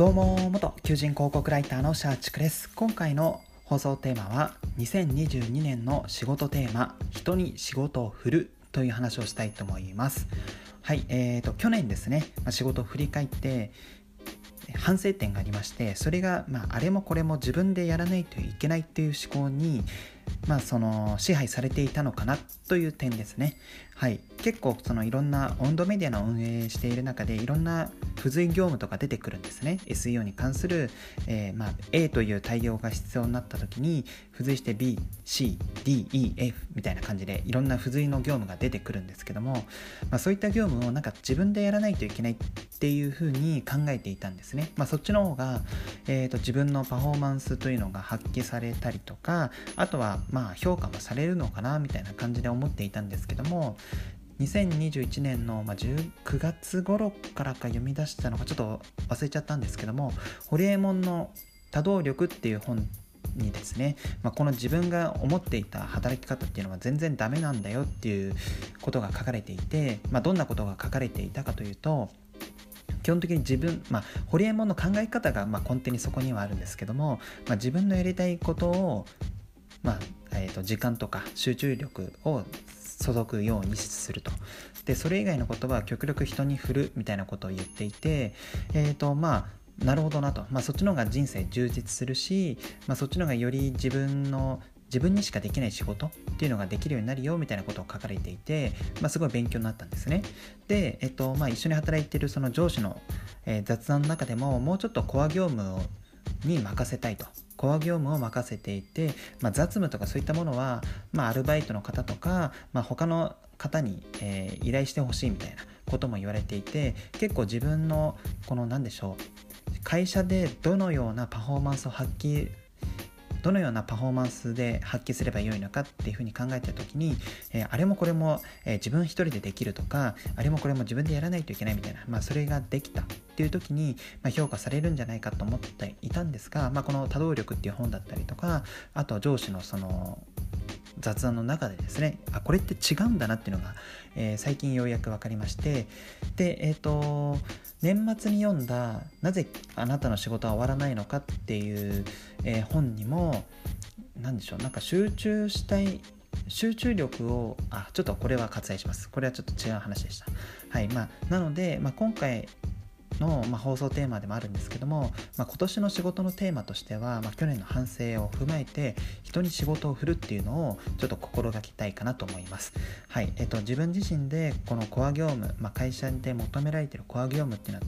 どうも元求人広告ライターのシャーチクです。今回の放送テーマは2022年の仕事テーマ人に仕事を振るという話をしたいと思います。はいえーと去年ですね、ま、仕事を振り返って反省点がありましてそれが、まあ、あれもこれも自分でやらないといけないっていう思考にまあ、その支配されていたのかなという点ですね。はい、結構そのいろんな温度メディアの運営している中でいろんな付随業務とか出てくるんですね。SEO に関する、えー、まあ、A という対応が必要になった時に付随して BCDEF みたいな感じでいろんな付随の業務が出てくるんですけども、まあ、そういった業務をなんか自分でやらないといけないっていうふうに考えていたんですね、まあ、そっちの方が、えーと自分のパフォーマンスというのが発揮されたりとかあとはまあ評価もされるのかなみたいな感じで思っていたんですけども2021年の、ま9月頃からか読み出したのかちょっと忘れちゃったんですけども「ホリエモンの多動力」っていう本にですね、まあ、この自分が思っていた働き方っていうのは全然ダメなんだよっていうことが書かれていて、まあ、どんなことが書かれていたかというと基本的に自分、まあ、ホリエモンの考え方がま根底にそこにはあるんですけども、まあ、自分のやりたいことを、まあえー、と時間とか集中力を注ぐようにするとでそれ以外のことは極力人に振るみたいなことを言っていてえっ、ー、とまあなるほどなと、まあ、そっちの方が人生充実するし、まあ、そっちの方がより自分の自分にしかできない仕事っていうのができるようになるよみたいなことを書かれていて、まあ、すごい勉強になったんですね。で、えっとまあ、一緒に働いてるその上司の、えー、雑談の中でももうちょっとコア業務をに任せたいと。コア業務を任せていて、まあ、雑務とかそういったものは、まあ、アルバイトの方とか、まあ、他の方に、えー、依頼してほしいみたいなことも言われていて結構自分のこの何でしょう会社でどのようなパフォーマンスを発揮どのようなパフォーマンスで発揮すればよいのかっていうふうに考えた時に、えー、あれもこれも、えー、自分一人でできるとかあれもこれも自分でやらないといけないみたいな、まあ、それができたっていう時に、まあ、評価されるんじゃないかと思っていたんですが、まあ、この「多動力」っていう本だったりとかあと上司のその雑談の中でですねあこれって違うんだなっていうのが、えー、最近ようやく分かりましてでえっ、ー、と年末に読んだ「なぜあなたの仕事は終わらないのか」っていう、えー、本にも何でしょうなんか集中したい集中力をあちょっとこれは割愛します。これはちょっと違う話でした。はいまあなので、まあ、今回の、まあ、放送テーマでもあるんですけども、まあ、今年の仕事のテーマとしては、まあ、去年の反省を踏まえて人に仕事を振るっていうのをちょっと心がけたいかなと思います。はいえっと、自分自身でこのコア業務、まあ、会社で求められているコア業務っていうのは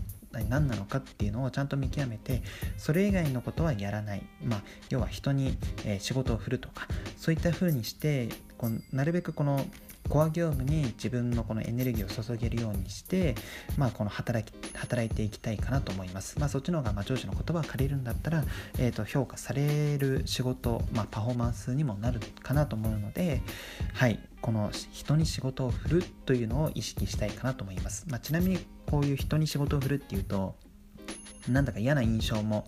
何なのかっていうのをちゃんと見極めてそれ以外のことはやらない、まあ、要は人に、え、仕事を振るとかそういった風にしてこうなるべくこのコア業務に自分のこのエネルギーを注げるようにして、まあ、この働き働いていきたいかなと思います。まあ、そっちの方がまあ上司の言葉を借りるんだったら、えー、と評価される仕事、まあ、パフォーマンスにもなるかなと思うので、はい、この人に仕事を振るというのを意識したいかなと思います。まあ、ちなみにこういう人に仕事を振るっていうとなんだか嫌な印象も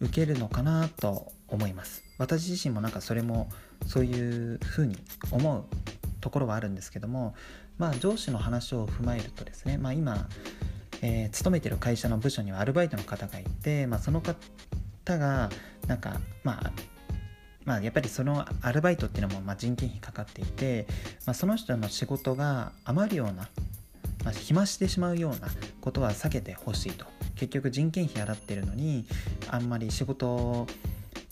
受けるのかなと思います。私自身もなんかそれもそういうふうに思うところはあるんですけども、まあ、上司の話を踏まえるとですね、まあ、今、えー、勤めてる会社の部署にはアルバイトの方がいて、まあ、その方がなんかまあまあ、やっぱりそのアルバイトっていうのもま人件費かかっていて、まあ、その人の仕事が余るような、まあ、暇してしまうようなことは避けてほしいと。結局人件費払ってるのにあんまり仕事を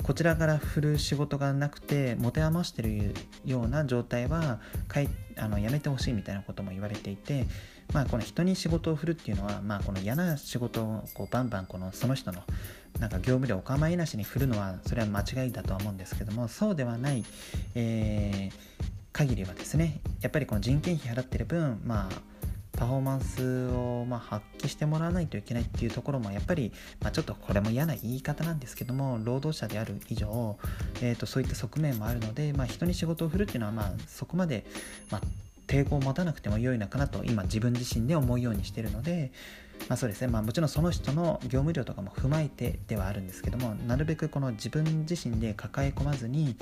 こちらから振る仕事がなくて持て余してるような状態はかいあのやめてほしいみたいなことも言われていて、まあ、この人に仕事を振るっていうのは、まあ、この嫌な仕事をこうバンバンこのその人のなんか業務でお構いなしに振るのはそれは間違いだとは思うんですけどもそうではない、えー、限りはですねやっぱりこの人件費払ってる分まあパフォーマンスをま発揮してもらわないといけないっていうところもやっぱり、まあ、ちょっとこれも嫌な言い方なんですけども労働者である以上、えー、とそういった側面もあるので、まあ、人に仕事を振るっていうのはまあそこまで、まあ、抵抗を持たなくても良いのかなと今自分自身で思うようにしてるので、まあ、そうですね、まあ、もちろんその人の業務量とかも踏まえてではあるんですけどもなるべくこの自分自身で抱え込まずに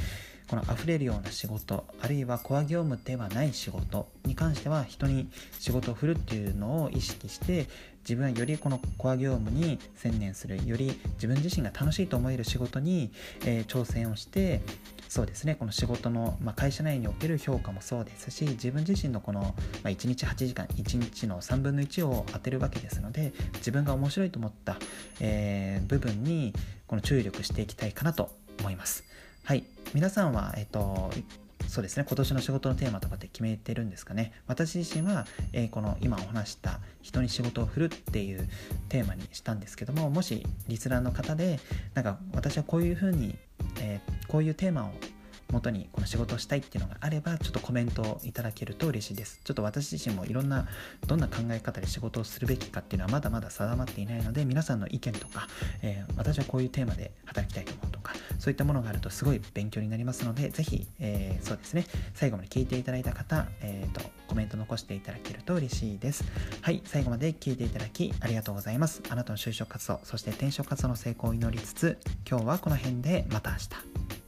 この溢れるような仕事あるいはコア業務ではない仕事に関しては人に仕事を振るっていうのを意識して自分はよりこのコア業務に専念するより自分自身が楽しいと思える仕事に、えー、挑戦をしてそうですねこの仕事の、まあ、会社内における評価もそうですし自分自身のこの、まあ、1日8時間1日の3分の1を当てるわけですので自分が面白いと思った、えー、部分にこの注力していきたいかなと思います。はい。皆さんは、えっ、とそうですね。今年の仕事のテーマとかって決めてるんですかね？私自身は、えー、この今お話した人に仕事を振るっていうテーマにしたんですけどももしリスナーの方でなんか私はこういうふうに、えー、こういうテーマを元にこの仕事をしたいっていうのがあればちょっとコメントをいただけると嬉しいです。ちょっと私自身もいろんなどんな考え方で仕事をするべきかっていうのはまだまだ定まっていないので皆さんの意見とか、えー、私はこういうテーマで働きたいと思うとかそういったものがあるとすごい勉強になりますのでぜひ、えー、そうですね。最後まで聞いていただいた方、えーと、コメント残していただけると嬉しいです。はい最後まで聞いていただきありがとうございます。あなたの就職活動そして転職活動の成功を祈りつつ今日はこの辺でまた明日。